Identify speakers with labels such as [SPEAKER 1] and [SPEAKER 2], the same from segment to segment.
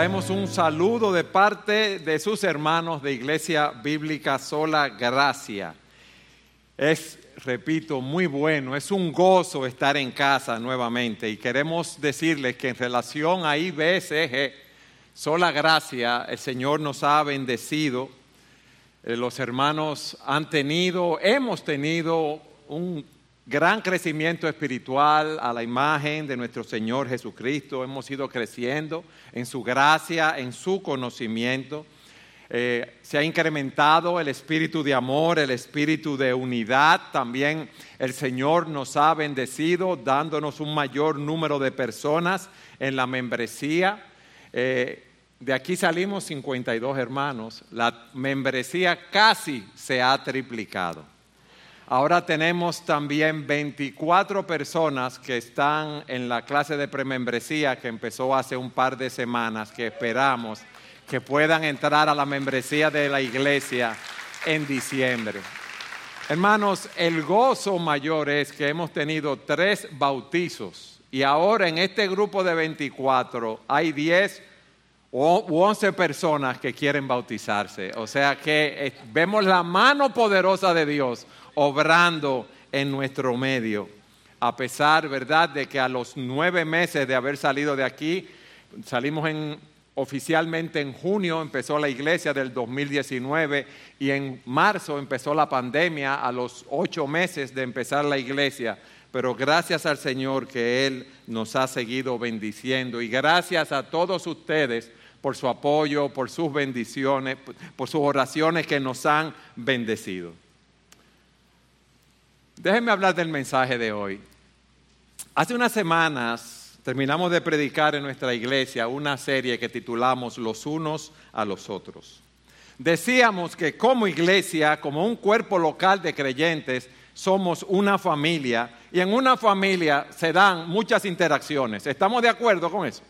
[SPEAKER 1] traemos un saludo de parte de sus hermanos de Iglesia Bíblica Sola Gracia. Es, repito, muy bueno, es un gozo estar en casa nuevamente y queremos decirles que en relación a IBSG, Sola Gracia, el Señor nos ha bendecido, eh, los hermanos han tenido, hemos tenido un gran crecimiento espiritual a la imagen de nuestro Señor Jesucristo. Hemos ido creciendo en su gracia, en su conocimiento. Eh, se ha incrementado el espíritu de amor, el espíritu de unidad. También el Señor nos ha bendecido dándonos un mayor número de personas en la membresía. Eh, de aquí salimos 52 hermanos. La membresía casi se ha triplicado. Ahora tenemos también 24 personas que están en la clase de premembresía que empezó hace un par de semanas, que esperamos que puedan entrar a la membresía de la iglesia en diciembre. Hermanos, el gozo mayor es que hemos tenido tres bautizos y ahora en este grupo de 24 hay 10 u 11 personas que quieren bautizarse. O sea que eh, vemos la mano poderosa de Dios obrando en nuestro medio. A pesar, ¿verdad?, de que a los nueve meses de haber salido de aquí, salimos en, oficialmente en junio, empezó la iglesia del 2019 y en marzo empezó la pandemia a los ocho meses de empezar la iglesia. Pero gracias al Señor que Él nos ha seguido bendiciendo y gracias a todos ustedes por su apoyo, por sus bendiciones, por sus oraciones que nos han bendecido. Déjenme hablar del mensaje de hoy. Hace unas semanas terminamos de predicar en nuestra iglesia una serie que titulamos Los unos a los otros. Decíamos que como iglesia, como un cuerpo local de creyentes, somos una familia y en una familia se dan muchas interacciones. ¿Estamos de acuerdo con eso?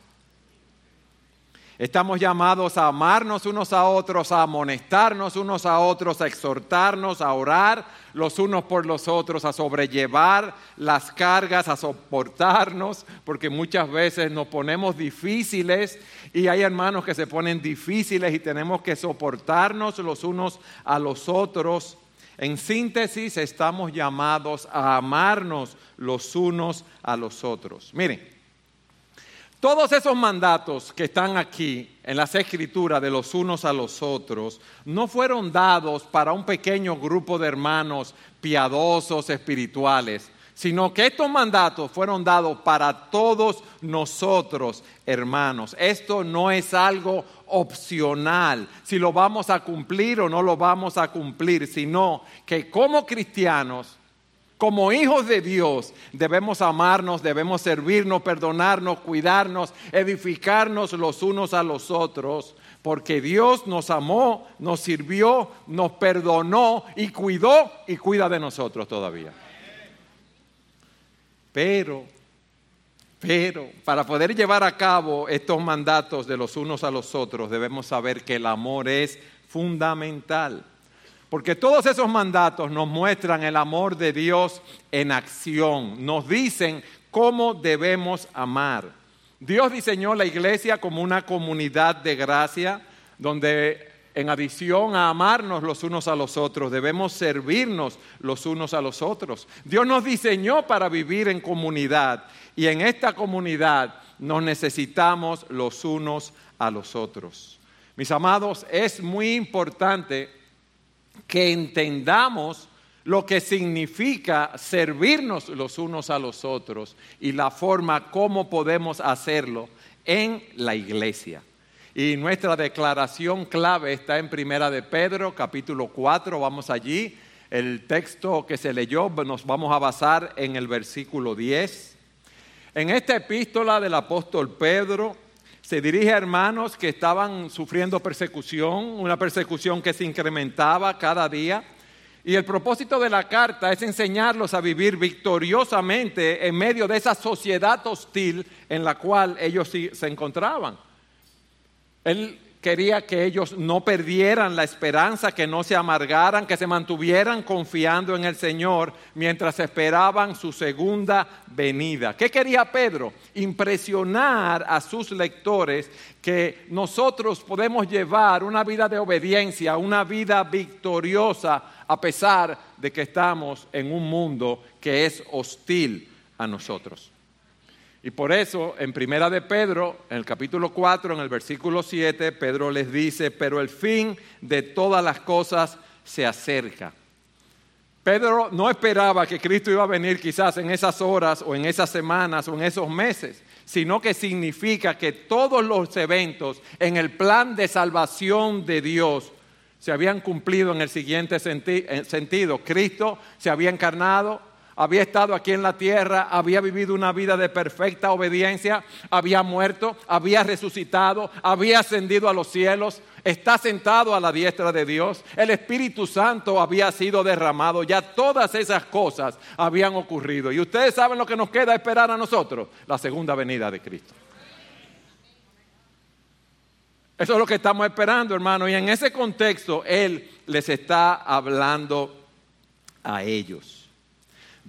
[SPEAKER 1] Estamos llamados a amarnos unos a otros, a amonestarnos unos a otros, a exhortarnos, a orar los unos por los otros, a sobrellevar las cargas, a soportarnos, porque muchas veces nos ponemos difíciles y hay hermanos que se ponen difíciles y tenemos que soportarnos los unos a los otros. En síntesis, estamos llamados a amarnos los unos a los otros. Miren, todos esos mandatos que están aquí en las escrituras de los unos a los otros no fueron dados para un pequeño grupo de hermanos piadosos espirituales, sino que estos mandatos fueron dados para todos nosotros, hermanos. Esto no es algo opcional, si lo vamos a cumplir o no lo vamos a cumplir, sino que como cristianos como hijos de Dios debemos amarnos, debemos servirnos, perdonarnos, cuidarnos, edificarnos los unos a los otros, porque Dios nos amó, nos sirvió, nos perdonó y cuidó y cuida de nosotros todavía. Pero, pero, para poder llevar a cabo estos mandatos de los unos a los otros, debemos saber que el amor es fundamental. Porque todos esos mandatos nos muestran el amor de Dios en acción, nos dicen cómo debemos amar. Dios diseñó la iglesia como una comunidad de gracia donde en adición a amarnos los unos a los otros, debemos servirnos los unos a los otros. Dios nos diseñó para vivir en comunidad y en esta comunidad nos necesitamos los unos a los otros. Mis amados, es muy importante que entendamos lo que significa servirnos los unos a los otros y la forma como podemos hacerlo en la iglesia. Y nuestra declaración clave está en Primera de Pedro, capítulo 4, vamos allí. El texto que se leyó nos vamos a basar en el versículo 10. En esta epístola del apóstol Pedro se dirige a hermanos que estaban sufriendo persecución, una persecución que se incrementaba cada día. Y el propósito de la carta es enseñarlos a vivir victoriosamente en medio de esa sociedad hostil en la cual ellos se encontraban. Él quería que ellos no perdieran la esperanza, que no se amargaran, que se mantuvieran confiando en el Señor mientras esperaban su segunda venida. ¿Qué quería Pedro? Impresionar a sus lectores que nosotros podemos llevar una vida de obediencia, una vida victoriosa, a pesar de que estamos en un mundo que es hostil a nosotros. Y por eso, en Primera de Pedro, en el capítulo 4, en el versículo 7, Pedro les dice, pero el fin de todas las cosas se acerca. Pedro no esperaba que Cristo iba a venir quizás en esas horas o en esas semanas o en esos meses, sino que significa que todos los eventos en el plan de salvación de Dios se habían cumplido en el siguiente sentido. Cristo se había encarnado, había estado aquí en la tierra, había vivido una vida de perfecta obediencia, había muerto, había resucitado, había ascendido a los cielos, está sentado a la diestra de Dios, el Espíritu Santo había sido derramado, ya todas esas cosas habían ocurrido. Y ustedes saben lo que nos queda esperar a nosotros, la segunda venida de Cristo. Eso es lo que estamos esperando, hermano. Y en ese contexto, Él les está hablando a ellos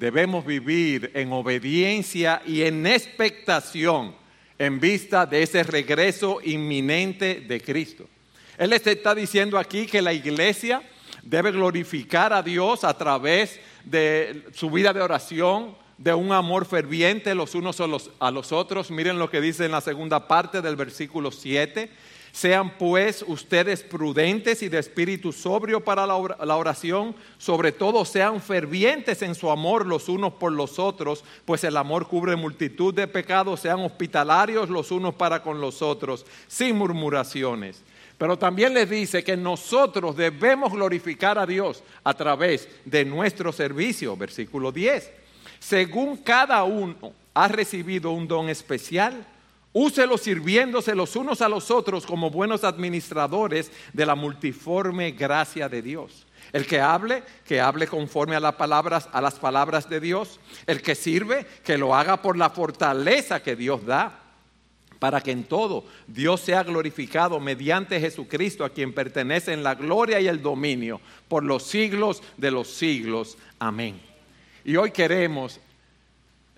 [SPEAKER 1] debemos vivir en obediencia y en expectación en vista de ese regreso inminente de Cristo. Él les está diciendo aquí que la iglesia debe glorificar a Dios a través de su vida de oración, de un amor ferviente los unos a los, a los otros. Miren lo que dice en la segunda parte del versículo 7 sean pues ustedes prudentes y de espíritu sobrio para la oración, sobre todo sean fervientes en su amor los unos por los otros, pues el amor cubre multitud de pecados, sean hospitalarios los unos para con los otros, sin murmuraciones. Pero también les dice que nosotros debemos glorificar a Dios a través de nuestro servicio, versículo 10. Según cada uno ha recibido un don especial, Úselo sirviéndose los unos a los otros como buenos administradores de la multiforme gracia de Dios. El que hable, que hable conforme a las palabras, a las palabras de Dios. El que sirve, que lo haga por la fortaleza que Dios da, para que en todo Dios sea glorificado mediante Jesucristo, a quien pertenecen la gloria y el dominio por los siglos de los siglos. Amén. Y hoy queremos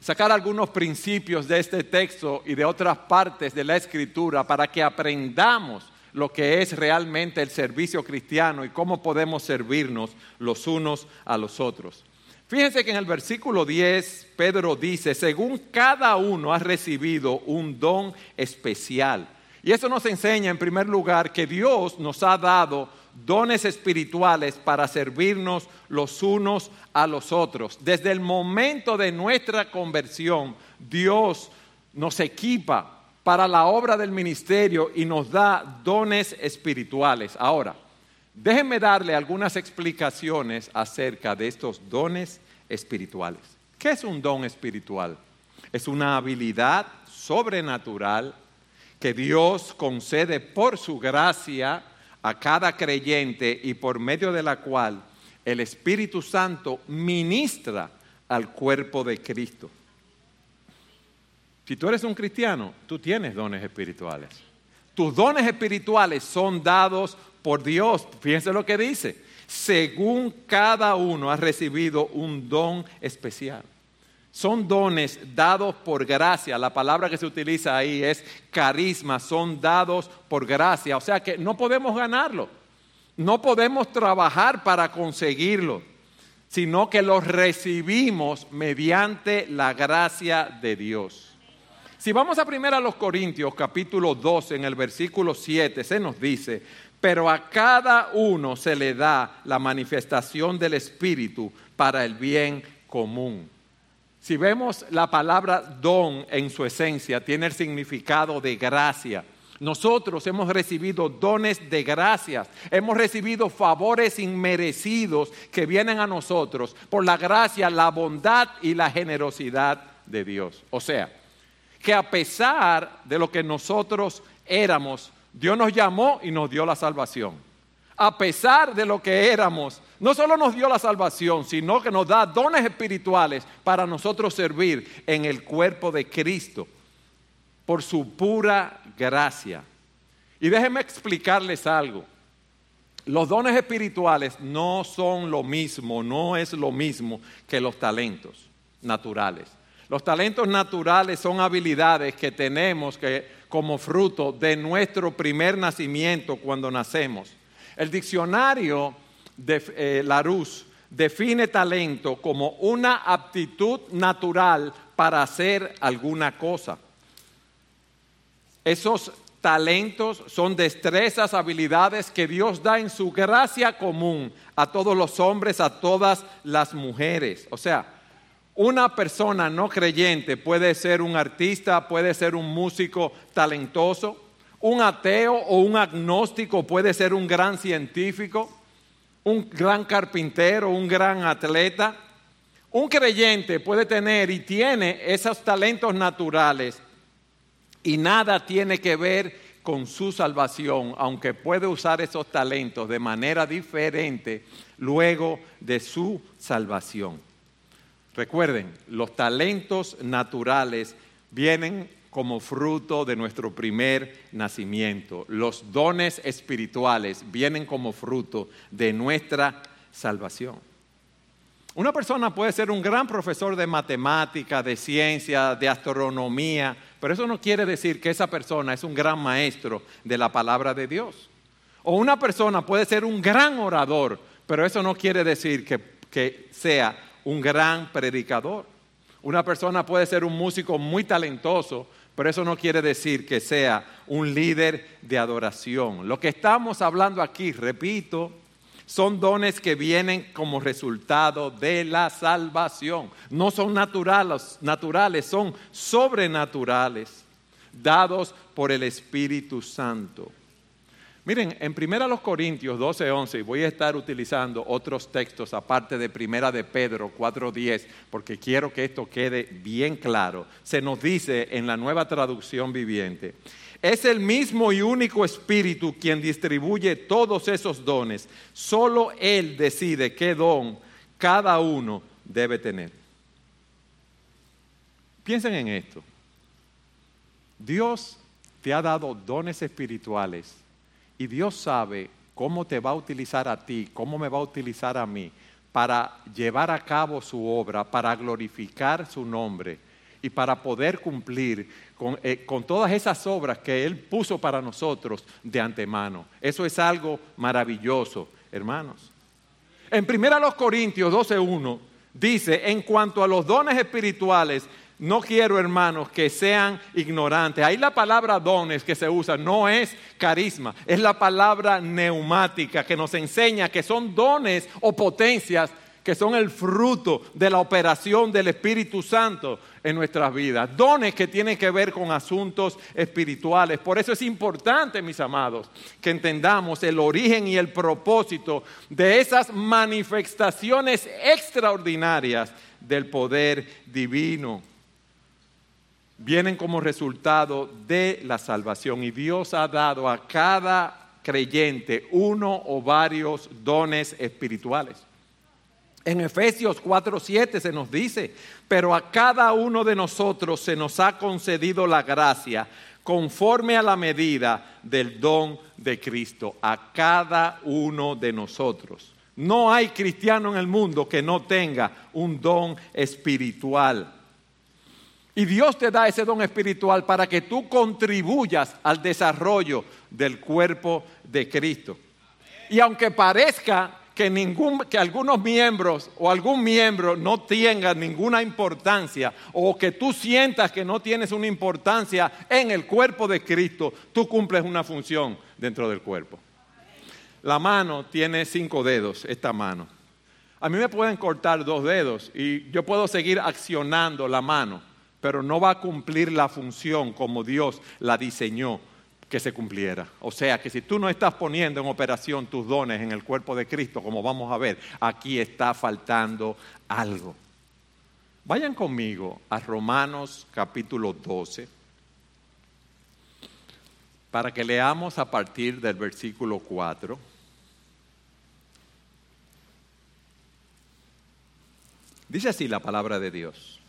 [SPEAKER 1] sacar algunos principios de este texto y de otras partes de la escritura para que aprendamos lo que es realmente el servicio cristiano y cómo podemos servirnos los unos a los otros. Fíjense que en el versículo 10 Pedro dice, según cada uno ha recibido un don especial. Y eso nos enseña en primer lugar que Dios nos ha dado dones espirituales para servirnos los unos a los otros. Desde el momento de nuestra conversión, Dios nos equipa para la obra del ministerio y nos da dones espirituales. Ahora, déjenme darle algunas explicaciones acerca de estos dones espirituales. ¿Qué es un don espiritual? Es una habilidad sobrenatural que Dios concede por su gracia a cada creyente y por medio de la cual el Espíritu Santo ministra al cuerpo de Cristo. Si tú eres un cristiano, tú tienes dones espirituales. Tus dones espirituales son dados por Dios. Fíjense lo que dice. Según cada uno ha recibido un don especial. Son dones dados por gracia. La palabra que se utiliza ahí es carisma. Son dados por gracia. O sea que no podemos ganarlo. No podemos trabajar para conseguirlo, sino que los recibimos mediante la gracia de Dios. Si vamos a primero a los Corintios capítulo 12 en el versículo 7 se nos dice, pero a cada uno se le da la manifestación del Espíritu para el bien común. Si vemos la palabra don en su esencia, tiene el significado de gracia. Nosotros hemos recibido dones de gracias, hemos recibido favores inmerecidos que vienen a nosotros por la gracia, la bondad y la generosidad de Dios. O sea, que a pesar de lo que nosotros éramos, Dios nos llamó y nos dio la salvación a pesar de lo que éramos, no solo nos dio la salvación, sino que nos da dones espirituales para nosotros servir en el cuerpo de Cristo por su pura gracia. Y déjenme explicarles algo. Los dones espirituales no son lo mismo, no es lo mismo que los talentos naturales. Los talentos naturales son habilidades que tenemos que, como fruto de nuestro primer nacimiento cuando nacemos. El diccionario de eh, Larousse define talento como una aptitud natural para hacer alguna cosa. Esos talentos son destrezas, habilidades que Dios da en su gracia común a todos los hombres, a todas las mujeres. O sea, una persona no creyente puede ser un artista, puede ser un músico talentoso, un ateo o un agnóstico puede ser un gran científico, un gran carpintero, un gran atleta. Un creyente puede tener y tiene esos talentos naturales y nada tiene que ver con su salvación, aunque puede usar esos talentos de manera diferente luego de su salvación. Recuerden, los talentos naturales vienen como fruto de nuestro primer nacimiento. Los dones espirituales vienen como fruto de nuestra salvación. Una persona puede ser un gran profesor de matemática, de ciencia, de astronomía, pero eso no quiere decir que esa persona es un gran maestro de la palabra de Dios. O una persona puede ser un gran orador, pero eso no quiere decir que, que sea un gran predicador. Una persona puede ser un músico muy talentoso, pero eso no quiere decir que sea un líder de adoración. Lo que estamos hablando aquí, repito, son dones que vienen como resultado de la salvación. No son naturales, naturales, son sobrenaturales, dados por el Espíritu Santo. Miren, en Primera los Corintios 12, 11, y voy a estar utilizando otros textos aparte de Primera de Pedro 4, 10, porque quiero que esto quede bien claro. Se nos dice en la nueva traducción viviente, es el mismo y único Espíritu quien distribuye todos esos dones. Solo Él decide qué don cada uno debe tener. Piensen en esto. Dios te ha dado dones espirituales y Dios sabe cómo te va a utilizar a ti, cómo me va a utilizar a mí para llevar a cabo su obra, para glorificar su nombre y para poder cumplir con, eh, todas esas obras que Él puso para nosotros de antemano. Eso es algo maravilloso, hermanos. En 1 Corintios 12.1 dice, en cuanto a los dones espirituales, no quiero, hermanos, que sean ignorantes. Ahí la palabra dones que se usa no es carisma, es la palabra neumática que nos enseña que son dones o potencias que son el fruto de la operación del Espíritu Santo en nuestras vidas. Dones que tienen que ver con asuntos espirituales. Por eso es importante, mis amados, que entendamos el origen y el propósito de esas manifestaciones extraordinarias del poder divino vienen como resultado de la salvación y Dios ha dado a cada creyente uno o varios dones espirituales. En Efesios 4:7 se nos dice, pero a cada uno de nosotros se nos ha concedido la gracia conforme a la medida del don de Cristo, a cada uno de nosotros. No hay cristiano en el mundo que no tenga un don espiritual. Y Dios te da ese don espiritual para que tú contribuyas al desarrollo del cuerpo de Cristo. Y aunque parezca que, ningún, que algunos miembros o algún miembro no tenga ninguna importancia o que tú sientas que no tienes una importancia en el cuerpo de Cristo, tú cumples una función dentro del cuerpo. La mano tiene cinco dedos, esta mano. A mí me pueden cortar dos dedos y yo puedo seguir accionando la mano pero no va a cumplir la función como Dios la diseñó que se cumpliera. O sea que si tú no estás poniendo en operación tus dones en el cuerpo de Cristo, como vamos a ver, aquí está faltando algo. Vayan conmigo a Romanos capítulo 12 para que leamos a partir del versículo 4. Dice así la palabra de Dios.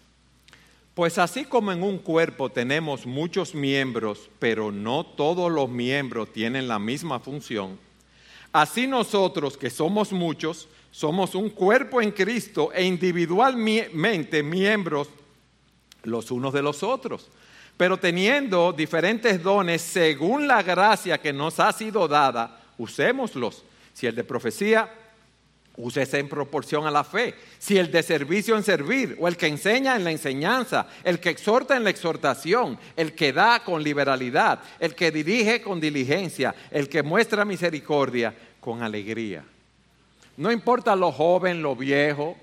[SPEAKER 1] Pues así como en un cuerpo tenemos muchos miembros, pero no todos los miembros tienen la misma función, así nosotros que somos muchos, somos un cuerpo en Cristo e individualmente miembros los unos de los otros. Pero teniendo diferentes dones según la gracia que nos ha sido dada, usémoslos. Si el de profecía, úsese en proporción a la fe. Si el de servicio en servir, o el que enseña en la enseñanza, el que exhorta en la exhortación, el que da con liberalidad, el que dirige con diligencia, el que muestra misericordia con alegría. No importa lo joven, lo viejo,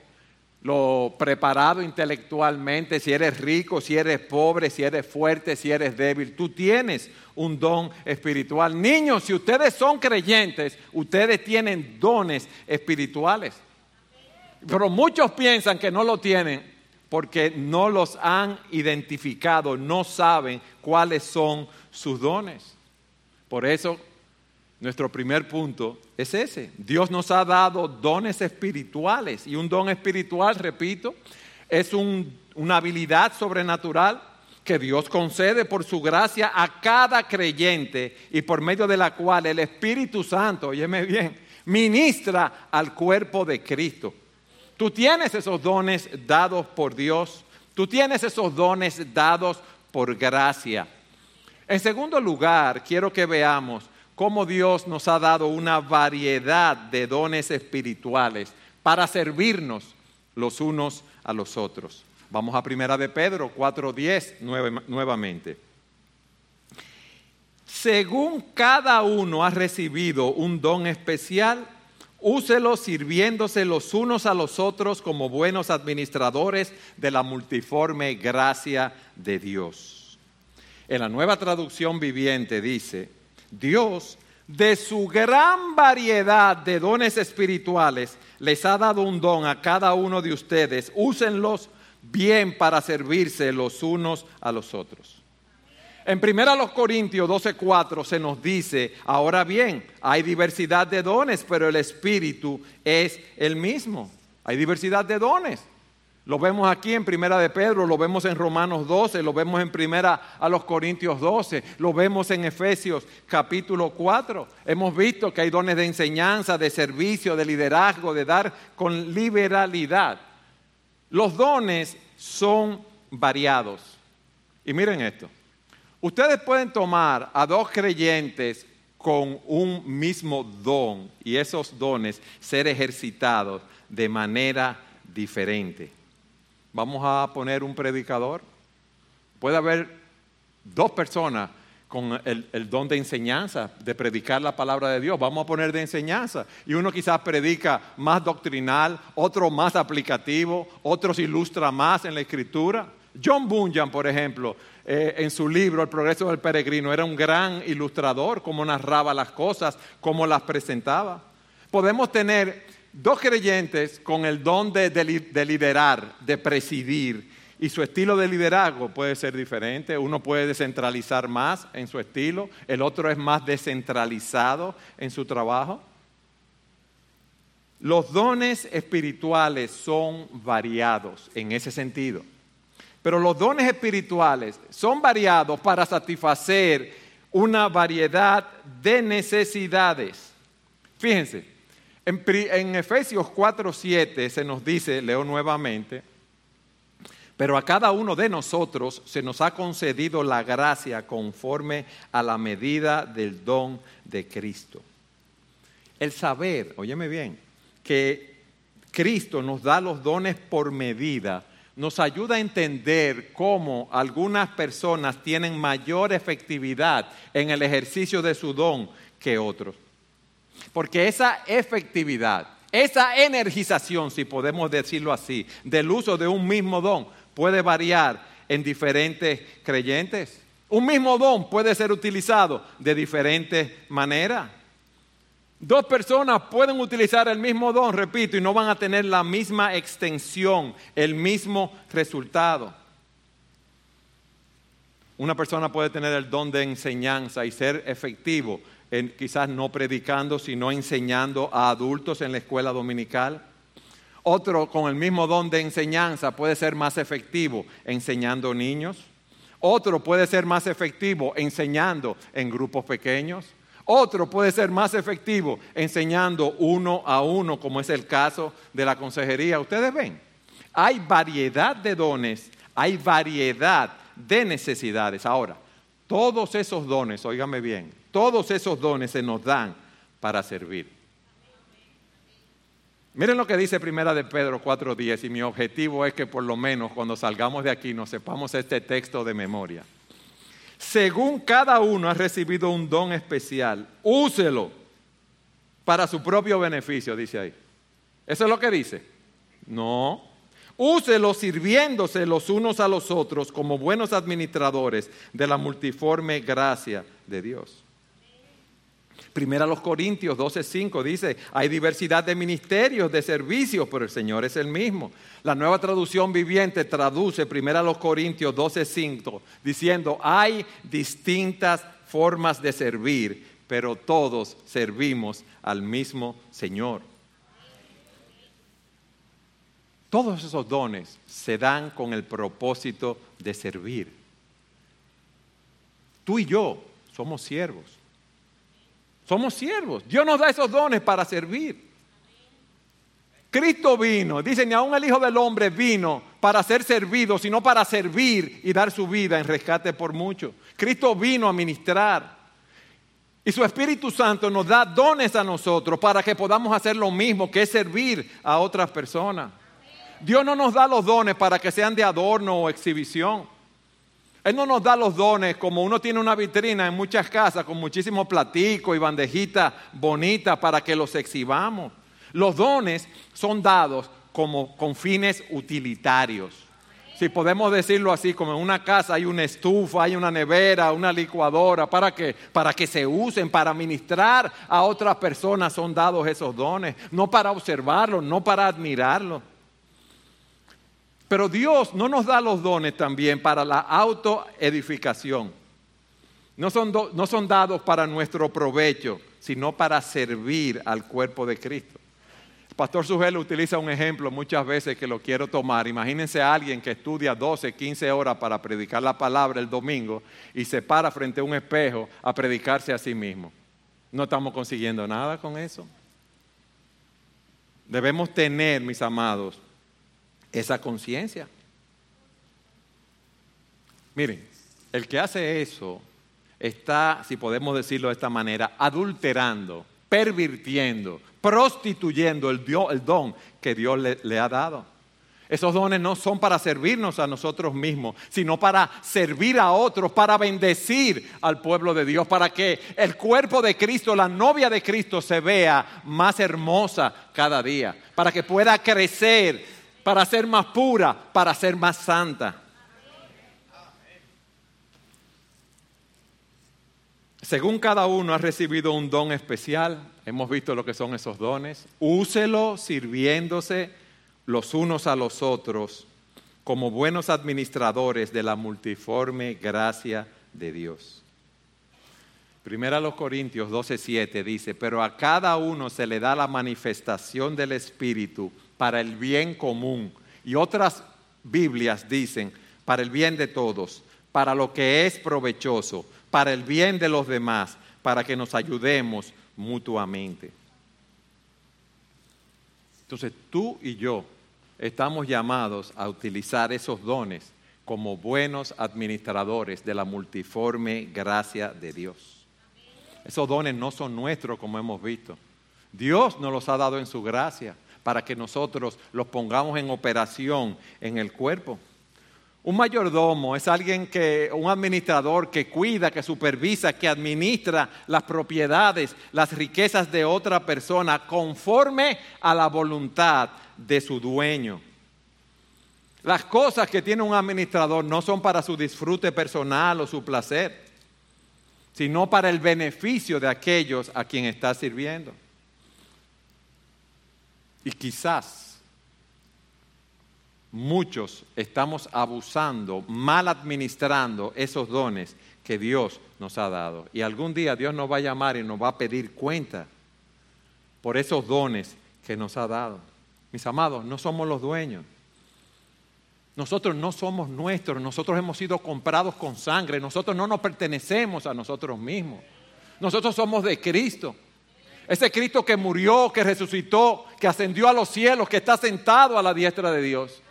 [SPEAKER 1] lo preparado intelectualmente, si eres rico, si eres pobre, si eres fuerte, si eres débil. Tú tienes un don espiritual. Niños, si ustedes son creyentes, ustedes tienen dones espirituales. Pero muchos piensan que no lo tienen porque no los han identificado, no saben cuáles son sus dones. Por eso nuestro primer punto es ese. Dios nos ha dado dones espirituales y un don espiritual, repito, es una habilidad sobrenatural que Dios concede por su gracia a cada creyente y por medio de la cual el Espíritu Santo, óyeme bien, ministra al cuerpo de Cristo. Tú tienes esos dones dados por Dios, tú tienes esos dones dados por gracia. En segundo lugar, quiero que veamos cómo Dios nos ha dado una variedad de dones espirituales para servirnos los unos a los otros. Vamos a primera de Pedro 4:10 nuevamente. Según cada uno ha recibido un don especial, úselo sirviéndose los unos a los otros como buenos administradores de la multiforme gracia de Dios. En la nueva traducción viviente dice, Dios, de su gran variedad de dones espirituales, les ha dado un don a cada uno de ustedes. Úsenlos bien para servirse los unos a los otros. En 1 Corintios 12:4 se nos dice, ahora bien, hay diversidad de dones, pero el Espíritu es el mismo. Hay diversidad de dones. Lo vemos aquí en Primera de Pedro, lo vemos en Romanos 12, lo vemos en Primera a los Corintios 12, lo vemos en Efesios capítulo 4. Hemos visto que hay dones de enseñanza, de servicio, de liderazgo, de dar con liberalidad. Los dones son variados. Y miren esto. Ustedes pueden tomar a dos creyentes con un mismo don y esos dones ser ejercitados de manera diferente. Vamos a poner un predicador. Puede haber dos personas con el, don de enseñanza, de predicar la palabra de Dios. Vamos a poner de enseñanza. Y uno quizás predica más doctrinal, otro más aplicativo, otros ilustra más en la escritura. John Bunyan, por ejemplo, eh, en su libro El progreso del peregrino, era un gran ilustrador, cómo narraba las cosas, cómo las presentaba. Podemos tener dos creyentes con el don de, liderar, de presidir, y su estilo de liderazgo puede ser diferente. Uno puede descentralizar más en su estilo, el otro es más descentralizado en su trabajo. Los dones espirituales son variados en ese sentido. Pero los dones espirituales son variados para satisfacer una variedad de necesidades. Fíjense, en, Efesios 4:7 se nos dice, leo nuevamente, pero a cada uno de nosotros se nos ha concedido la gracia conforme a la medida del don de Cristo. El saber, óyeme bien, que Cristo nos da los dones por medida, nos ayuda a entender cómo algunas personas tienen mayor efectividad en el ejercicio de su don que otros. Porque esa efectividad, esa energización, si podemos decirlo así, del uso de un mismo don puede variar en diferentes creyentes. Un mismo don puede ser utilizado de diferentes maneras. Dos personas pueden utilizar el mismo don, repito, y no van a tener la misma extensión, el mismo resultado. Una persona puede tener el don de enseñanza y ser efectivo quizás no predicando, sino enseñando a adultos en la escuela dominical. Otro con el mismo don de enseñanza puede ser más efectivo enseñando niños. Otro puede ser más efectivo enseñando en grupos pequeños. Otro puede ser más efectivo enseñando uno a uno, como es el caso de la consejería. Ustedes ven, hay variedad de dones, hay variedad de necesidades. Ahora, todos esos dones, óigame bien, todos esos dones se nos dan para servir. Miren lo que dice Primera de Pedro 4:10 y mi objetivo es que por lo menos cuando salgamos de aquí nos sepamos este texto de memoria. Según cada uno ha recibido un don especial, úselo para su propio beneficio, dice ahí. ¿Eso es lo que dice? No. Úselo sirviéndose los unos a los otros como buenos administradores de la multiforme gracia de Dios. Primera los Corintios 12:5 dice, hay diversidad de ministerios, de servicios, pero el Señor es el mismo. La nueva traducción viviente traduce Primera los Corintios 12:5 diciendo, hay distintas formas de servir, pero todos servimos al mismo Señor. Todos esos dones se dan con el propósito de servir. Tú y yo somos siervos. Somos siervos. Dios nos da esos dones para servir. Cristo vino, dice, ni aún el Hijo del Hombre vino para ser servido, sino para servir y dar su vida en rescate por muchos. Cristo vino a ministrar. Y su Espíritu Santo nos da dones a nosotros para que podamos hacer lo mismo, que es servir a otras personas. Dios no nos da los dones para que sean de adorno o exhibición. Él no nos da los dones como uno tiene una vitrina en muchas casas con muchísimos platicos y bandejitas bonitas para que los exhibamos. Los dones son dados como con fines utilitarios. Si podemos decirlo así, como en una casa hay una estufa, hay una nevera, una licuadora, ¿para? Para que se usen, para ministrar a otras personas son dados esos dones, no para observarlos, no para admirarlos. Pero Dios no nos da los dones también para la autoedificación. No son, no son dados para nuestro provecho, sino para servir al cuerpo de Cristo. El pastor Sugel utiliza un ejemplo muchas veces que lo quiero tomar. Imagínense a alguien que estudia 12, 15 horas para predicar la palabra el domingo y se para frente a un espejo a predicarse a sí mismo. No estamos consiguiendo nada con eso. Debemos tener, mis amados, esa conciencia. Miren, el que hace eso está, si podemos decirlo de esta manera, adulterando, pervirtiendo, prostituyendo el, don que Dios le ha dado. Esos dones no son para servirnos a nosotros mismos, sino para servir a otros, para bendecir al pueblo de Dios, para que el cuerpo de Cristo, la novia de Cristo, se vea más hermosa cada día, para que pueda crecer para ser más pura, para ser más santa. Según cada uno ha recibido un don especial, hemos visto lo que son esos dones, úselo sirviéndose los unos a los otros como buenos administradores de la multiforme gracia de Dios. Primera los Corintios 12:7 dice, pero a cada uno se le da la manifestación del Espíritu para el bien común. Y otras Biblias dicen, para el bien de todos, para lo que es provechoso, para el bien de los demás, para que nos ayudemos mutuamente. Entonces tú y yo estamos llamados a utilizar esos dones como buenos administradores de la multiforme gracia de Dios. Esos dones no son nuestros como hemos visto. Dios nos los ha dado en su gracia para que nosotros los pongamos en operación en el cuerpo. Un mayordomo es alguien que, un administrador que cuida, que supervisa, que administra las propiedades, las riquezas de otra persona conforme a la voluntad de su dueño. Las cosas que tiene un administrador no son para su disfrute personal o su placer, sino para el beneficio de aquellos a quien está sirviendo. Y quizás muchos estamos abusando, mal administrando esos dones que Dios nos ha dado. Y algún día Dios nos va a llamar y nos va a pedir cuenta por esos dones que nos ha dado. Mis amados, no somos los dueños. Nosotros no somos nuestros, nosotros hemos sido comprados con sangre, nosotros no nos pertenecemos a nosotros mismos. Nosotros somos de Cristo. Ese Cristo que murió, que resucitó, que ascendió a los cielos, que está sentado a la diestra de Dios.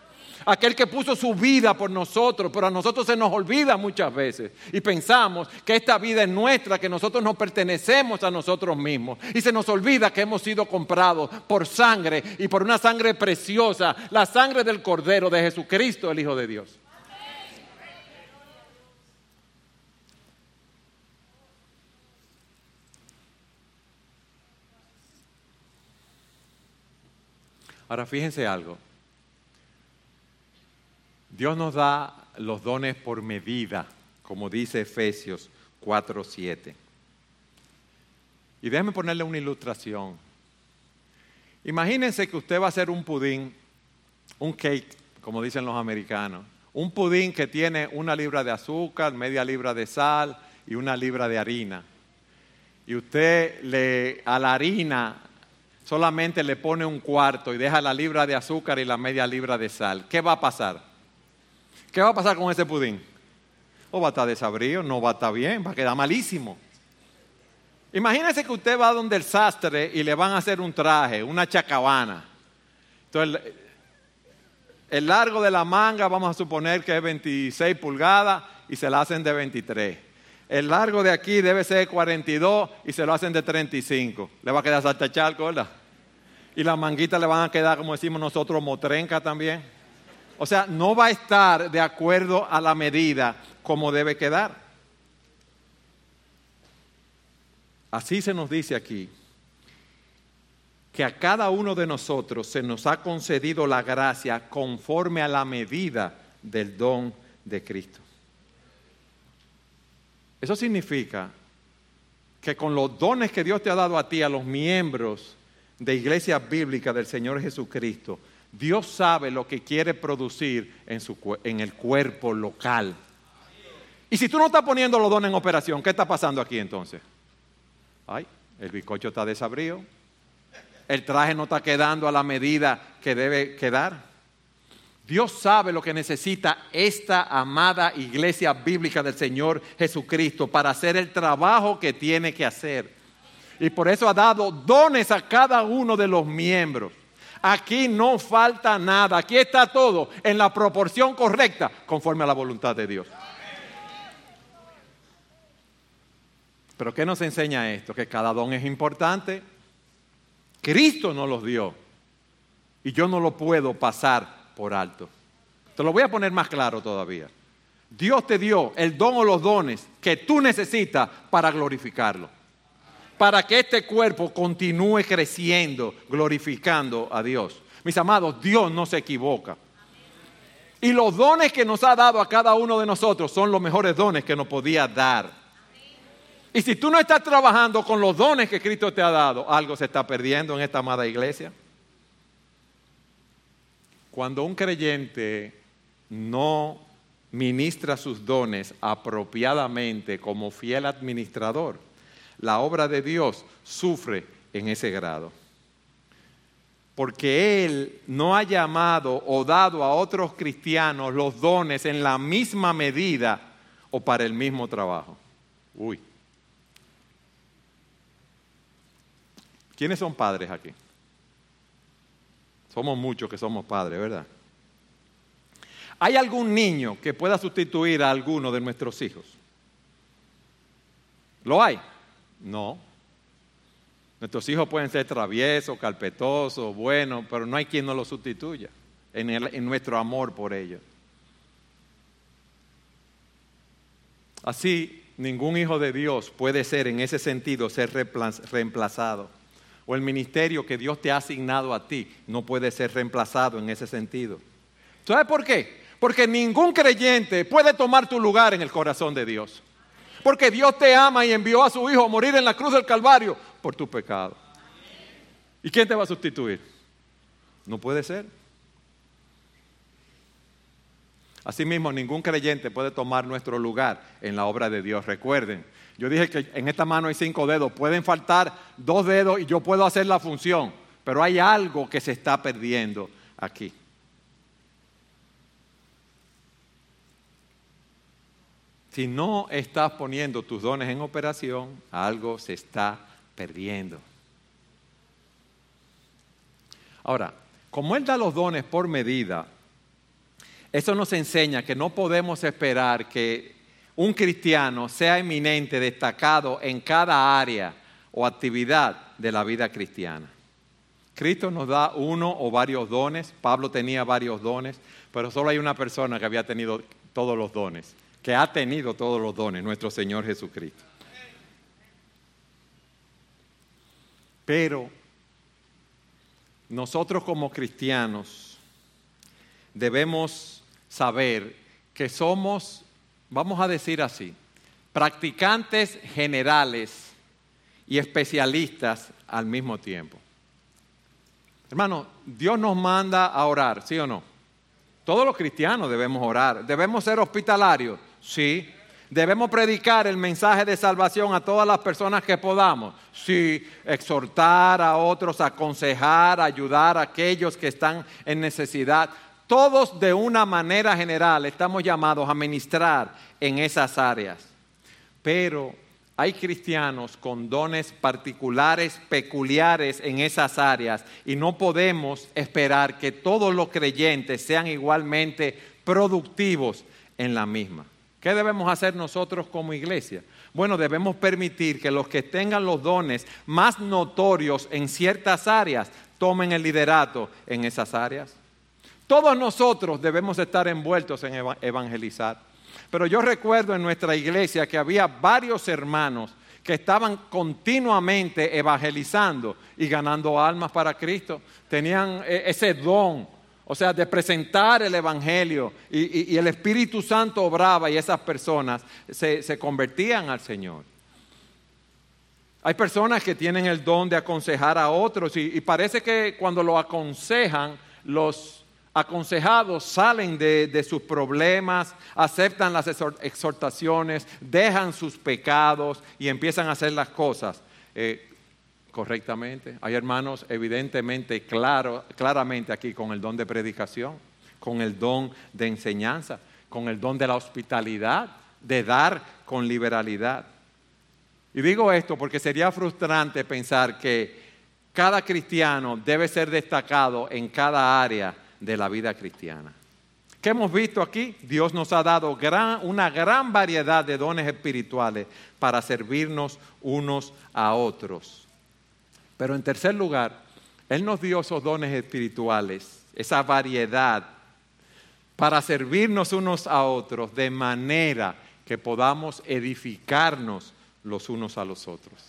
[SPEAKER 1] Aquel que puso su vida por nosotros, pero a nosotros se nos olvida muchas veces. Y pensamos que esta vida es nuestra, que nosotros no pertenecemos a nosotros mismos. Y se nos olvida que hemos sido comprados por sangre y por una sangre preciosa, la sangre del Cordero de Jesucristo, el Hijo de Dios. Ahora fíjense algo. Dios nos da los dones por medida, como dice Efesios 4:7. Y déjeme ponerle una ilustración. Imagínense que usted va a hacer un pudín, un cake, como dicen los americanos. Un pudín que tiene una libra de azúcar, media libra de sal y una libra de harina. Y usted le, a la harina solamente le pone un cuarto y deja la libra de azúcar y la media libra de sal. ¿Qué va a pasar? ¿Qué va a pasar con ese pudín? O va a estar desabrido, no va a estar bien, va a quedar malísimo. Imagínese que usted va donde el sastre y le van a hacer un traje, una chacabana. Entonces, el largo de la manga vamos a suponer que es 26 pulgadas y se la hacen de 23. El largo de aquí debe ser 42 y se lo hacen de 35. Le va a quedar salta charco, ¿verdad? Y las manguitas le van a quedar, como decimos nosotros, motrenca también. O sea, no va a estar de acuerdo a la medida como debe quedar. Así se nos dice aquí, que a cada uno de nosotros se nos ha concedido la gracia conforme a la medida del don de Cristo. Eso significa que con los dones que Dios te ha dado a ti, a los miembros de Iglesia Bíblica del Señor Jesucristo, Dios sabe lo que quiere producir en, su, en el cuerpo local. Y si tú no estás poniendo los dones en operación, ¿qué está pasando aquí entonces? Ay, el bizcocho está desabrido. El traje no está quedando a la medida que debe quedar. Dios sabe lo que necesita esta amada iglesia bíblica del Señor Jesucristo para hacer el trabajo que tiene que hacer. Y por eso ha dado dones a cada uno de los miembros. Aquí no falta nada, aquí está todo en la proporción correcta conforme a la voluntad de Dios. Pero ¿qué nos enseña esto? Que cada don es importante. Cristo nos los dio y yo no lo puedo pasar por alto. Te lo voy a poner más claro todavía. Dios te dio el don o los dones que tú necesitas para glorificarlo para que este cuerpo continúe creciendo, glorificando a Dios. Mis amados, Dios no se equivoca. Y los dones que nos ha dado a cada uno de nosotros son los mejores dones que nos podía dar. Y si tú no estás trabajando con los dones que Cristo te ha dado, algo se está perdiendo en esta amada iglesia. Cuando un creyente no ministra sus dones apropiadamente como fiel administrador, la obra de Dios sufre en ese grado. Porque Él no ha llamado o dado a otros cristianos los dones en la misma medida o para el mismo trabajo. Uy. ¿Quiénes son padres aquí? Somos muchos que somos padres, ¿verdad? ¿Hay algún niño que pueda sustituir a alguno de nuestros hijos? ¿Lo hay? No. Nuestros hijos pueden ser traviesos, carpetosos, buenos, pero no hay quien nos los sustituya en, en nuestro amor por ellos. Así, ningún hijo de Dios puede ser en ese sentido ser reemplazado. O el ministerio que Dios te ha asignado a ti no puede ser reemplazado en ese sentido. ¿Sabes por qué? Porque ningún creyente puede tomar tu lugar en el corazón de Dios. Porque Dios te ama y envió a su Hijo a morir en la cruz del Calvario por tu pecado. ¿Y quién te va a sustituir? No puede ser. Asimismo, ningún creyente puede tomar nuestro lugar en la obra de Dios. Recuerden, yo dije que en esta mano hay cinco dedos. Pueden faltar dos dedos y yo puedo hacer la función, pero hay algo que se está perdiendo aquí. Si no estás poniendo tus dones en operación, algo se está perdiendo. Ahora, como Él da los dones por medida, eso nos enseña que no podemos esperar que un cristiano sea eminente, destacado en cada área o actividad de la vida cristiana. Cristo nos da uno o varios dones, Pablo tenía varios dones, pero solo hay una persona que había tenido todos los dones que ha tenido todos los dones, nuestro Señor Jesucristo. Pero nosotros como cristianos debemos saber que somos, vamos a decir así, practicantes generales y especialistas al mismo tiempo. Hermano, Dios nos manda a orar, ¿sí o no? Todos los cristianos debemos orar, debemos ser hospitalarios, Sí. Debemos predicar el mensaje de salvación a todas las personas que podamos. Sí, exhortar a otros, aconsejar, ayudar a aquellos que están en necesidad. Todos de una manera general estamos llamados a ministrar en esas áreas. Pero hay cristianos con dones particulares, peculiares en esas áreas y no podemos esperar que todos los creyentes sean igualmente productivos en la misma. ¿Qué debemos hacer nosotros como iglesia? Bueno, debemos permitir que los que tengan los dones más notorios en ciertas áreas tomen el liderato en esas áreas. Todos nosotros debemos estar envueltos en evangelizar. Pero yo recuerdo en nuestra iglesia que había varios hermanos que estaban continuamente evangelizando y ganando almas para Cristo. Tenían eh, ese don o sea, de presentar el Evangelio y, el Espíritu Santo obraba y esas personas se, convertían al Señor. Hay personas que tienen el don de aconsejar a otros y, parece que cuando lo aconsejan, los aconsejados salen de, sus problemas, aceptan las exhortaciones, dejan sus pecados y empiezan a hacer las cosas eh, correctamente. Hay hermanos evidentemente claro, claramente aquí con el don de predicación, con el don de enseñanza, con el don de la hospitalidad, de dar con liberalidad. Y digo esto porque sería frustrante pensar que cada cristiano debe ser destacado en cada área de la vida cristiana. ¿Qué hemos visto aquí? Dios nos ha dado una gran variedad de dones espirituales para servirnos unos a otros. Pero en tercer lugar, Él nos dio esos dones espirituales, esa variedad, para servirnos unos a otros de manera que podamos edificarnos los unos a los otros.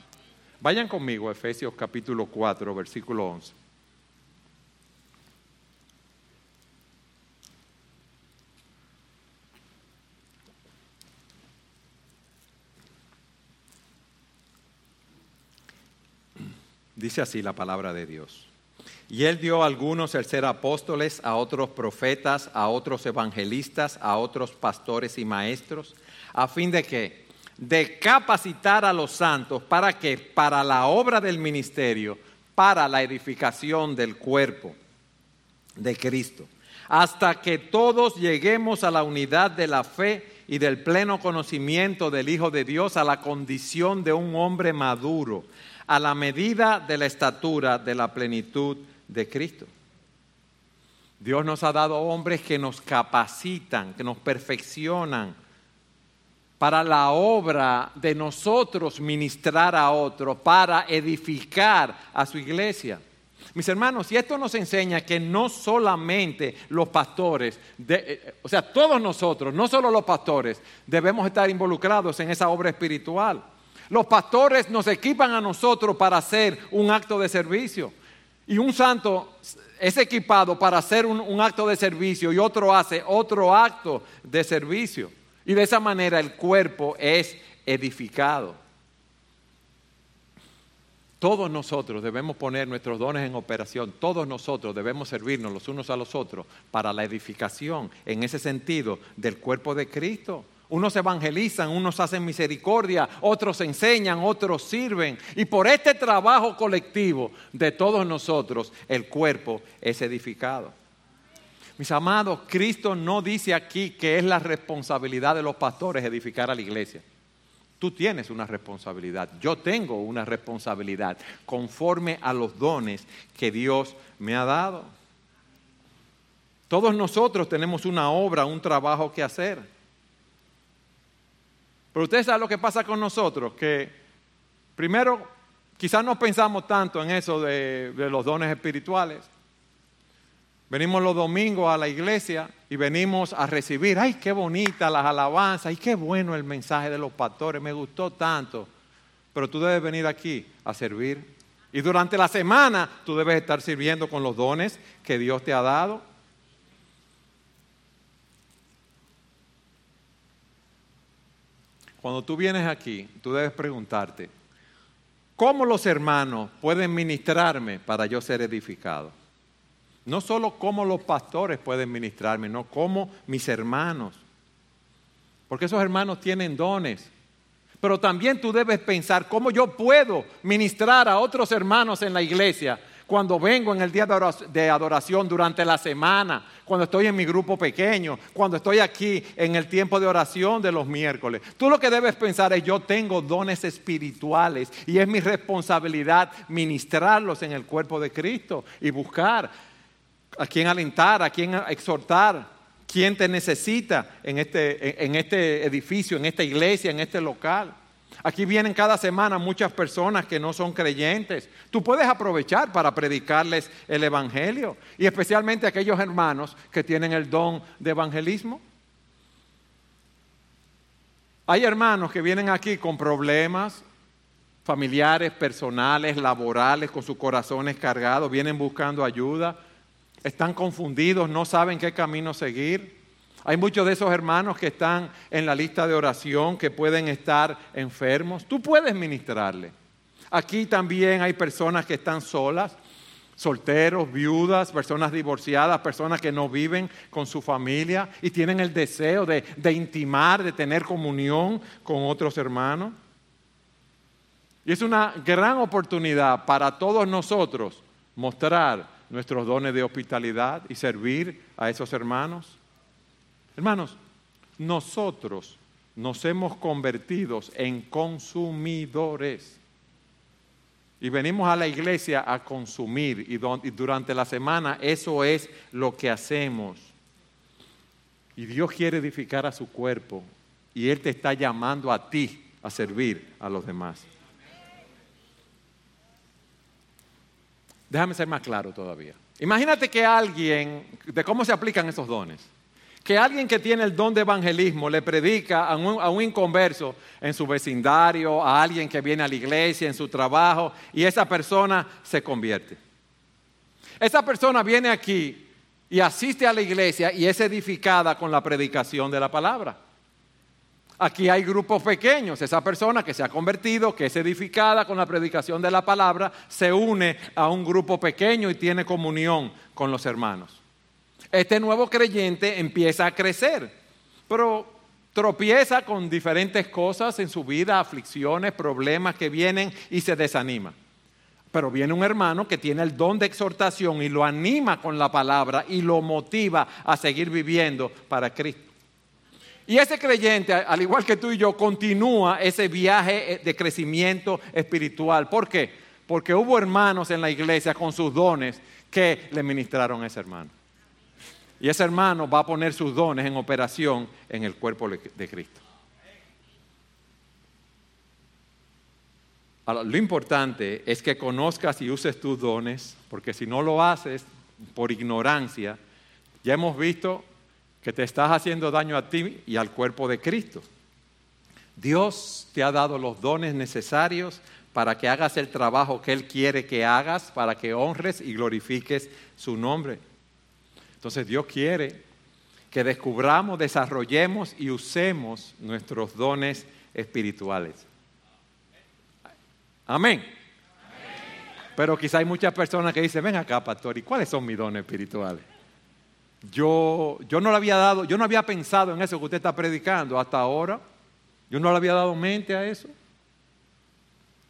[SPEAKER 1] Vayan conmigo a Efesios capítulo 4, versículo 11. Dice así la palabra de Dios. Y él dio a algunos el ser apóstoles, a otros profetas, a otros evangelistas, a otros pastores y maestros, a fin de que, de capacitar a los santos para que, para la obra del ministerio, para la edificación del cuerpo de Cristo, hasta que todos lleguemos a la unidad de la fe y del pleno conocimiento del Hijo de Dios, a la condición de un hombre maduro a la medida de la estatura de la plenitud de Cristo. Dios nos ha dado hombres que nos capacitan, que nos perfeccionan para la obra de nosotros ministrar a otro, para edificar a su iglesia. Mis hermanos, y esto nos enseña que no solamente los pastores, eh, o sea, todos nosotros, no solo los pastores, debemos estar involucrados en esa obra espiritual. Los pastores nos equipan a nosotros para hacer un acto de servicio. Y un santo es equipado para hacer un, acto de servicio y otro hace otro acto de servicio. Y de esa manera el cuerpo es edificado. Todos nosotros debemos poner nuestros dones en operación, todos nosotros debemos servirnos los unos a los otros para la edificación, en ese sentido, del cuerpo de Cristo. Unos evangelizan, unos hacen misericordia, otros enseñan, otros sirven. Y por este trabajo colectivo de todos nosotros, el cuerpo es edificado. Mis amados, Cristo no dice aquí que es la responsabilidad de los pastores edificar a la iglesia. Tú tienes una responsabilidad, yo tengo una responsabilidad conforme a los dones que Dios me ha dado. Todos nosotros tenemos una obra, un trabajo que hacer. Pero ustedes saben lo que pasa con nosotros, que primero quizás no pensamos tanto en eso de, los dones espirituales. Venimos los domingos a la iglesia y venimos a recibir, ay, qué bonita las alabanzas, ay, qué bueno el mensaje de los pastores, me gustó tanto. Pero tú debes venir aquí a servir. Y durante la semana tú debes estar sirviendo con los dones que Dios te ha dado. Cuando tú vienes aquí, tú debes preguntarte, ¿cómo los hermanos pueden ministrarme para yo ser edificado? No solo cómo los pastores pueden ministrarme, no cómo mis hermanos. Porque esos hermanos tienen dones. Pero también tú debes pensar cómo yo puedo ministrar a otros hermanos en la iglesia cuando vengo en el día de adoración durante la semana, cuando estoy en mi grupo pequeño, cuando estoy aquí en el tiempo de oración de los miércoles. Tú lo que debes pensar es yo tengo dones espirituales y es mi responsabilidad ministrarlos en el cuerpo de Cristo y buscar a quien alentar, a quien exhortar, quién te necesita en este, en este edificio, en esta iglesia, en este local. Aquí vienen cada semana muchas personas que no son creyentes. Tú puedes aprovechar para predicarles el Evangelio y especialmente aquellos hermanos que tienen el don de evangelismo. Hay hermanos que vienen aquí con problemas familiares, personales, laborales, con sus corazones cargados, vienen buscando ayuda, están confundidos, no saben qué camino seguir. Hay muchos de esos hermanos que están en la lista de oración, que pueden estar enfermos. Tú puedes ministrarle. Aquí también hay personas que están solas, solteros, viudas, personas divorciadas, personas que no viven con su familia y tienen el deseo de, de intimar, de tener comunión con otros hermanos. Y es una gran oportunidad para todos nosotros mostrar nuestros dones de hospitalidad y servir a esos hermanos. Hermanos, nosotros nos hemos convertido en consumidores. Y venimos a la iglesia a consumir y, durante la semana eso es lo que hacemos. Y Dios quiere edificar a su cuerpo y Él te está llamando a ti a servir a los demás. Déjame ser más claro todavía. Imagínate que alguien, de cómo se aplican esos dones que alguien que tiene el don de evangelismo le predica a un, inconverso en su vecindario, a alguien que viene a la iglesia, en su trabajo, y esa persona se convierte. Esa persona viene aquí y asiste a la iglesia y es edificada con la predicación de la palabra. Aquí hay grupos pequeños. Esa persona que se ha convertido, que es edificada con la predicación de la palabra, se une a un grupo pequeño y tiene comunión con los hermanos este nuevo creyente empieza a crecer, pero tropieza con diferentes cosas en su vida, aflicciones, problemas que vienen y se desanima. Pero viene un hermano que tiene el don de exhortación y lo anima con la palabra y lo motiva a seguir viviendo para Cristo. Y ese creyente, al igual que tú y yo, continúa ese viaje de crecimiento espiritual. ¿Por qué? Porque hubo hermanos en la iglesia con sus dones que le ministraron a ese hermano. Y ese hermano va a poner sus dones en operación en el cuerpo de Cristo. lo importante es que conozcas y uses tus dones, porque si no lo haces por ignorancia, ya hemos visto que te estás haciendo daño a ti y al cuerpo de Cristo. Dios te ha dado los dones necesarios para que hagas el trabajo que Él quiere que hagas, para que honres y glorifiques su nombre. Entonces Dios quiere que descubramos, desarrollemos y usemos nuestros dones espirituales. Amén. Pero quizá hay muchas personas que dicen, ven acá, pastor, ¿y cuáles son mis dones espirituales? yo, yo no le había dado, yo no había pensado en eso que usted está predicando hasta ahora. Yo no le había dado mente a eso.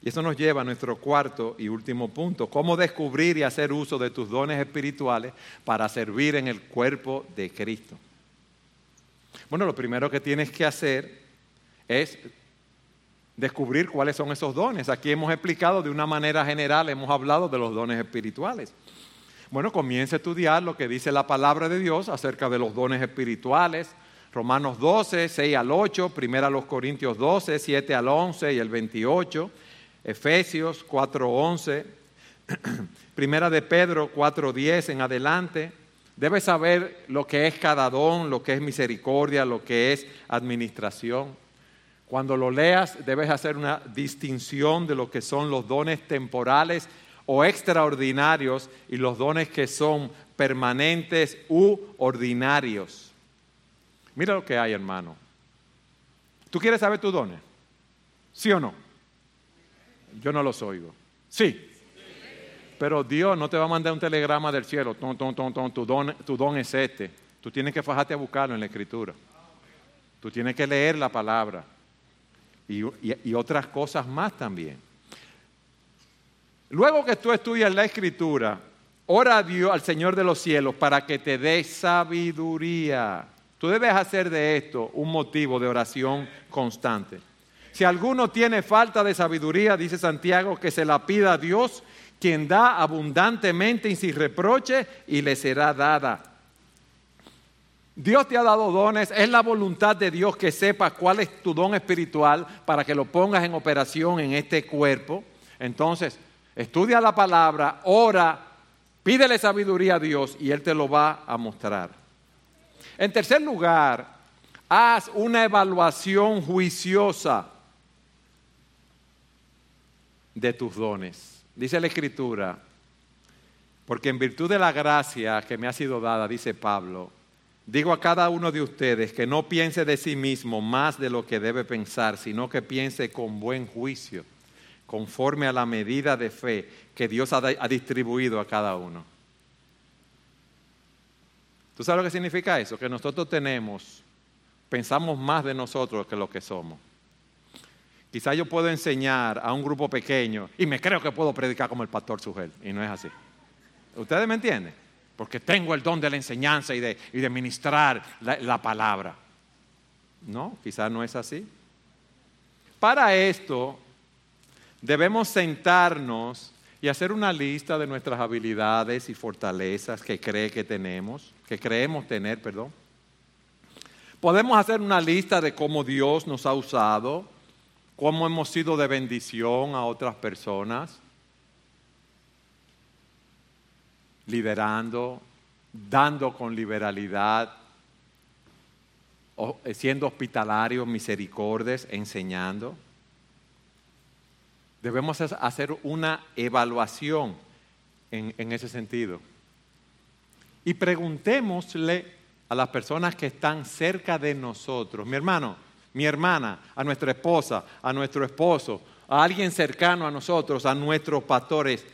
[SPEAKER 1] Y eso nos lleva a nuestro cuarto y último punto, cómo descubrir y hacer uso de tus dones espirituales para servir en el cuerpo de Cristo. Bueno, lo primero que tienes que hacer es descubrir cuáles son esos dones. Aquí hemos explicado de una manera general, hemos hablado de los dones espirituales. Bueno, comienza a estudiar lo que dice la palabra de Dios acerca de los dones espirituales. Romanos 12, 6 al 8, primera los Corintios 12, 7 al 11 y el 28, Efesios 4, 11, primera de Pedro 4, 10 en adelante. Debes saber lo que es cada don, lo que es misericordia, lo que es administración. Cuando lo leas, debes hacer una distinción de lo que son los dones temporales o extraordinarios y los dones que son permanentes u ordinarios. Mira lo que hay, hermano. ¿Tú quieres saber tus dones? ¿Sí o no? Yo no los oigo. Sí. Pero Dios no te va a mandar un telegrama del cielo. tu, don, tu don es este. Tú tienes que fajarte a buscarlo en la escritura. Tú tienes que leer la palabra y, otras cosas más también. Luego que tú estudias la escritura, ora a Dios, al Señor de los cielos, para que te dé sabiduría. Tú debes hacer de esto un motivo de oración constante. Si alguno tiene falta de sabiduría, dice Santiago, que se la pida a Dios, quien da abundantemente y sin reproche, y le será dada. Dios te ha dado dones, es la voluntad de Dios que sepas cuál es tu don espiritual para que lo pongas en operación en este cuerpo. Entonces, estudia la palabra, ora, pídele sabiduría a Dios y Él te lo va a mostrar. En tercer lugar, haz una evaluación juiciosa de tus dones. Dice la Escritura, porque en virtud de la gracia que me ha sido dada, dice Pablo, Digo a cada uno de ustedes que no piense de sí mismo más de lo que debe pensar, sino que piense con buen juicio, conforme a la medida de fe que Dios ha, distribuido a cada uno. ¿Tú sabes lo que significa eso? Que nosotros tenemos, pensamos más de nosotros que lo que somos. Quizá yo puedo enseñar a un grupo pequeño y me creo que puedo predicar como el pastor Sugel, y no es así. ¿Ustedes me entienden? porque tengo el don de la enseñanza y de, y de ministrar la, la palabra. No, quizás no es así. Para esto debemos sentarnos y hacer una lista de nuestras habilidades y fortalezas que cree que tenemos, que creemos tener, perdón. Podemos hacer una lista de cómo Dios nos ha usado, cómo hemos sido de bendición a otras personas. liderando, dando con liberalidad, eh, siendo hospitalarios, misericordes, enseñando. Debemos hacer una evaluación en, en ese sentido. Y preguntémosle a las personas que están cerca de nosotros, mi hermano, mi hermana, a nuestra esposa, a nuestro esposo, a alguien cercano a nosotros, a nuestros pastores,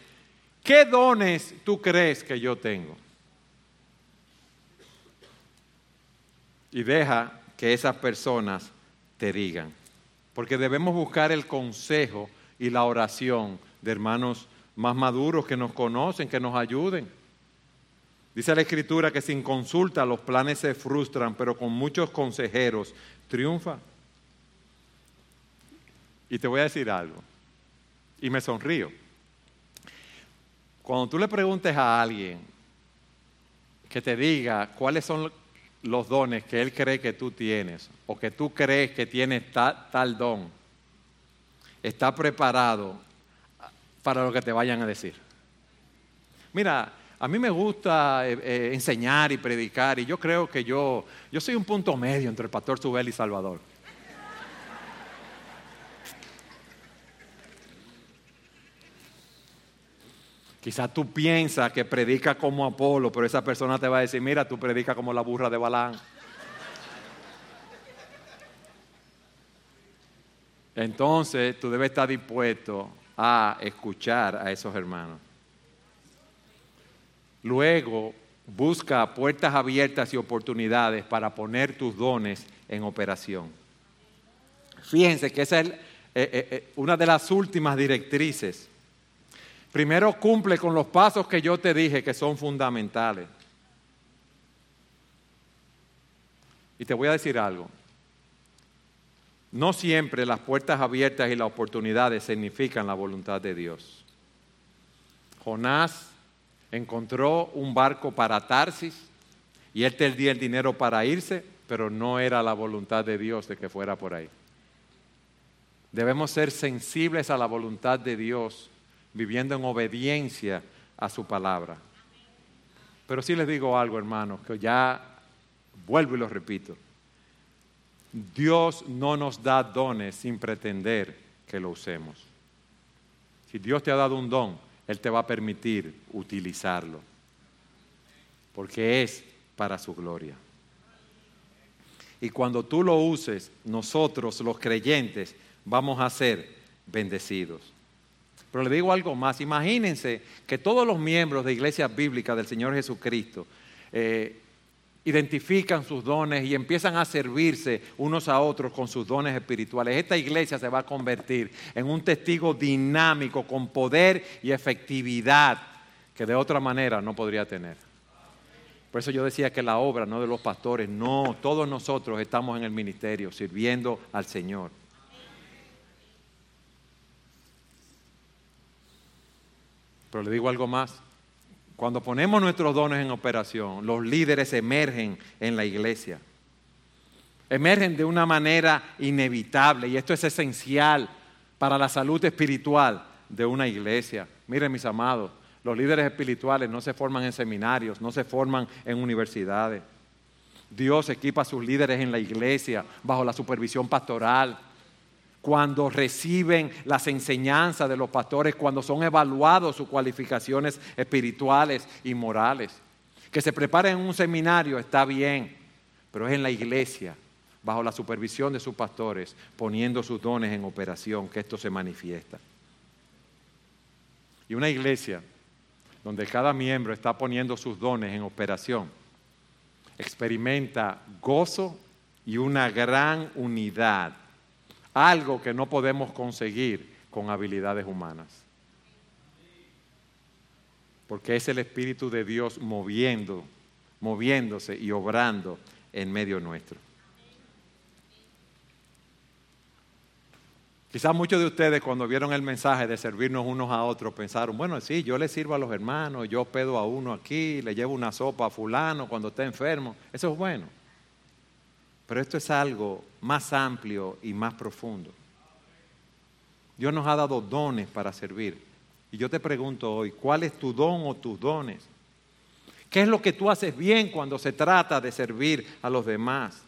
[SPEAKER 1] ¿Qué dones tú crees que yo tengo? Y deja que esas personas te digan. Porque debemos buscar el consejo y la oración de hermanos más maduros que nos conocen, que nos ayuden. Dice la escritura que sin consulta los planes se frustran, pero con muchos consejeros triunfa. Y te voy a decir algo. Y me sonrío. Cuando tú le preguntes a alguien que te diga cuáles son los dones que él cree que tú tienes o que tú crees que tienes tal, don, está preparado para lo que te vayan a decir. Mira, a mí me gusta eh, eh, enseñar y predicar y yo creo que yo, yo soy un punto medio entre el pastor Subel y Salvador. Quizás tú piensas que predica como Apolo, pero esa persona te va a decir, mira, tú predicas como la burra de Balán. Entonces tú debes estar dispuesto a escuchar a esos hermanos. Luego, busca puertas abiertas y oportunidades para poner tus dones en operación. Fíjense que esa es eh, eh, eh, una de las últimas directrices. Primero cumple con los pasos que yo te dije que son fundamentales. Y te voy a decir algo. No siempre las puertas abiertas y las oportunidades significan la voluntad de Dios. Jonás encontró un barco para Tarsis y él te dio el dinero para irse, pero no era la voluntad de Dios de que fuera por ahí. Debemos ser sensibles a la voluntad de Dios, viviendo en obediencia a su palabra. Pero sí les digo algo, hermanos, que ya vuelvo y lo repito. Dios no nos da dones sin pretender que lo usemos. Si Dios te ha dado un don, Él te va a permitir utilizarlo, porque es para su gloria. Y cuando tú lo uses, nosotros los creyentes vamos a ser bendecidos. Pero le digo algo más, imagínense que todos los miembros de iglesias bíblicas del Señor Jesucristo eh, identifican sus dones y empiezan a servirse unos a otros con sus dones espirituales. Esta iglesia se va a convertir en un testigo dinámico con poder y efectividad que de otra manera no podría tener. Por eso yo decía que la obra no de los pastores, no, todos nosotros estamos en el ministerio sirviendo al Señor. Pero le digo algo más. Cuando ponemos nuestros dones en operación, los líderes emergen en la iglesia. Emergen de una manera inevitable y esto es esencial para la salud espiritual de una iglesia. Miren mis amados, los líderes espirituales no se forman en seminarios, no se forman en universidades. Dios equipa a sus líderes en la iglesia bajo la supervisión pastoral cuando reciben las enseñanzas de los pastores, cuando son evaluados sus cualificaciones espirituales y morales. Que se preparen en un seminario está bien, pero es en la iglesia, bajo la supervisión de sus pastores, poniendo sus dones en operación, que esto se manifiesta. Y una iglesia donde cada miembro está poniendo sus dones en operación, experimenta gozo y una gran unidad algo que no podemos conseguir con habilidades humanas. Porque es el Espíritu de Dios moviendo, moviéndose y obrando en medio nuestro. Quizás muchos de ustedes cuando vieron el mensaje de servirnos unos a otros pensaron, bueno, sí, yo le sirvo a los hermanos, yo pedo a uno aquí, le llevo una sopa a fulano cuando está enfermo. Eso es bueno. Pero esto es algo más amplio y más profundo. Dios nos ha dado dones para servir. Y yo te pregunto hoy, ¿cuál es tu don o tus dones? ¿Qué es lo que tú haces bien cuando se trata de servir a los demás?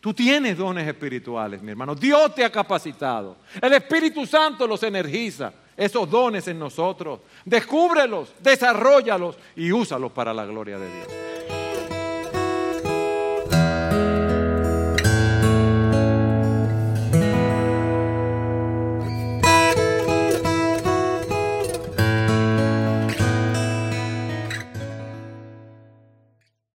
[SPEAKER 1] Tú tienes dones espirituales, mi hermano. Dios te ha capacitado. El Espíritu Santo los energiza. Esos dones en nosotros. Descúbrelos, desarrollalos y úsalos para la gloria de Dios.